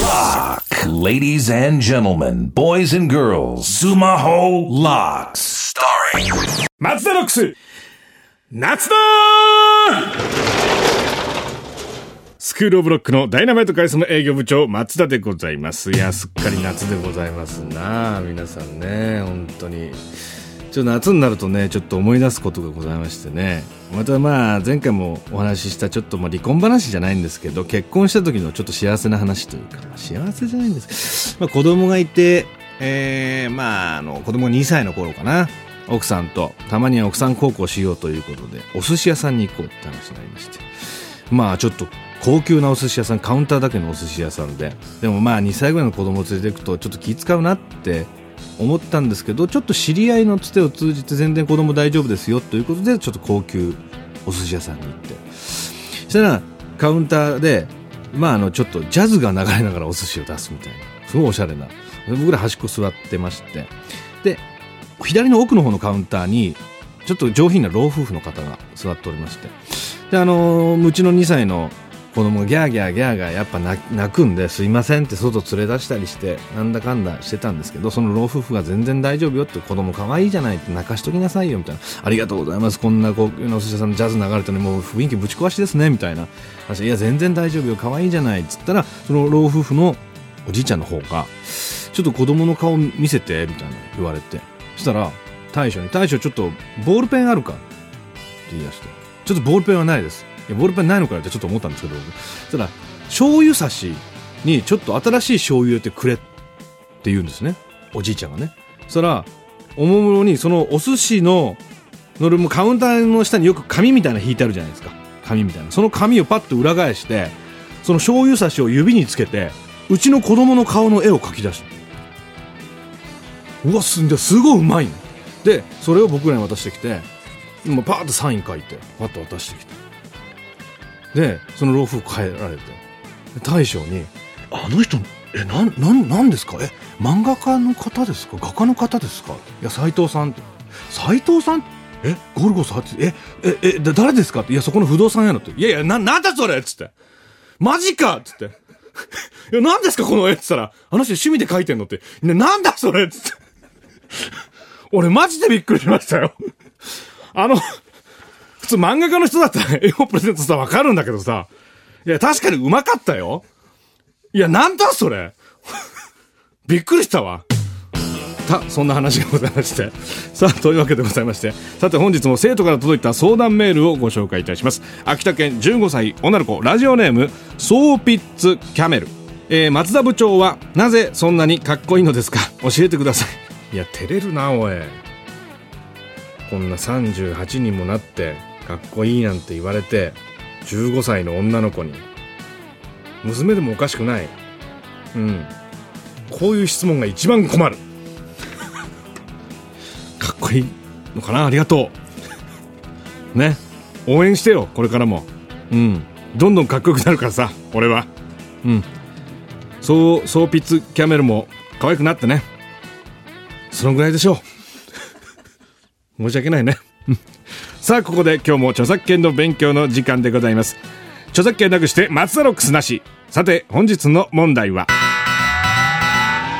Lock. Ladies and gentlemen, boys and girls, Sumaho Locks. Starring 松田ロックス夏だスクールオブロックのダイナマイト会社の営業部長松田でございますいやすっかり夏でございますな皆さんね本当にちょっと夏になるとねちょっと思い出すことがございましてね。またまあ前回もお話ししたちょっとまあ離婚話じゃないんですけど結婚した時のちょっと幸せな話というか、ま幸せじゃないんです、まあ、子供がいてえ、まああの子供が2歳の頃かな。奥さんとたまには奥さん孝行しようということでお寿司屋さんに行こうって話になりまして。まあちょっと高級なお寿司屋さんカウンターだけのお寿司屋さんで。でもまあ2歳ぐらいの子供を連れていくとちょっと気使うなって思ったんですけどちょっと知り合いのつてを通じて全然子供大丈夫ですよということでちょっと高級お寿司屋さんに行ってそしたらカウンターでまああのちょっとジャズが流れながらお寿司を出すみたいなすごいおしゃれな僕ら端っこ座ってましてで左の奥の方のカウンターにちょっと上品な老夫婦の方が座っておりましてであのうちの2歳の子供がギャーギャーギャーがやっぱ泣くんですいませんって外連れ出したりしてなんだかんだしてたんですけどその老夫婦が全然大丈夫よって子供可愛いじゃないって泣かしときなさいよみたいな。ありがとうございます。こんな高級なお寿司屋さんのジャズ流れてね。もう雰囲気ぶち壊しですね。みたいな。話いや全然大丈夫よ。可愛いじゃない。っつったらその老夫婦のおじいちゃんの方がちょっと子供の顔見せてみたいな言われて。そしたら大将に大将ちょっとボールペンあるかって言い出して。ちょっとボールペンはないです。やボールペンないのかよってちょっと思ったんですけどそしたら醤油差しにちょっと新しい醤油入れてくれって言うんですね。おじいちゃんがね。そしたらおもむろにそのお寿司ののるもカウンターの下によく紙みたいな引いてあるじゃないですか。紙みたいな。その紙をパッと裏返してその醤油差しを指につけてうちの子供の顔の絵を描き出したうわすんですごいうまいの。でそれを僕らに渡してきてもうパーッとサイン書いてパッと渡してきて。でその老夫婦帰られて。大将に「あの人えなななんですか？え漫画家の方ですか？画家の方ですか?」いや斎藤さん」って「斎藤さん？えゴルゴ13えええだ誰ですか?」って「いやそこの不動産屋の」って「いやいやななんだそれ!」っつって「マジか!」っつって「いや何ですか？この絵」っつったら「あの人趣味で描いてんの?」って「ね、なんだそれ!」っつって。俺マジでびっくりしましたよ。あの通漫画家の人だったら 絵をプレゼントしたらわかるんだけどさ。いや、確かにうまかったよ。いや、なんだそれ。びっくりしたわ。た、そんな話がございまして。さあ、というわけでございまして。さて、本日も生徒から届いた相談メールをご紹介いたします。秋田県15歳女の子、ラジオネーム、ソーピッツキャメル。えー、松田部長は、なぜそんなにかっこいいのですか？教えてください。いや、照れるな、おい。こんな38にもなって、かっこいいなんて言われて15歳の女の子に娘でもおかしくない。うん。こういう質問が一番困る。かっこいいのかな？ありがとう。ね。応援してよこれからも。うん。どんどんかっこよくなるからさ俺は。うん。そうソーピッツキャメルも可愛くなってね。そのぐらいでしょう。申し訳ないね。うん。さあここで今日も著作権の勉強の時間でございます。著作権なくして松田ロックスなし。さて本日の問題は。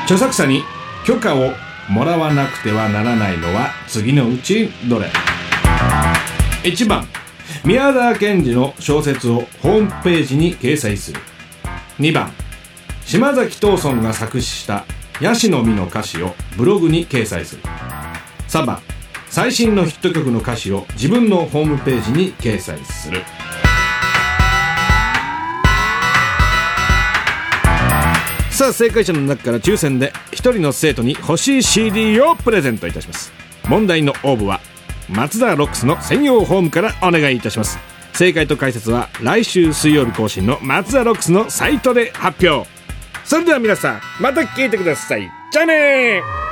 著作者に許可をもらわなくてはならないのは次のうちどれ？1番宮沢賢治の小説をホームページに掲載する。2番島崎藤村が作詞したヤシの実の歌詞をブログに掲載する。3番最新のヒット曲の歌詞を自分のホームページに掲載する。さあ正解者の中から抽選で1人の生徒に欲しい CD をプレゼントいたします。問題の応募は松田ロックスの専用ホームからお願いいたします。正解と解説は来週水曜日更新の松田ロックスのサイトで発表。それでは皆さんまた聞いてください。じゃあね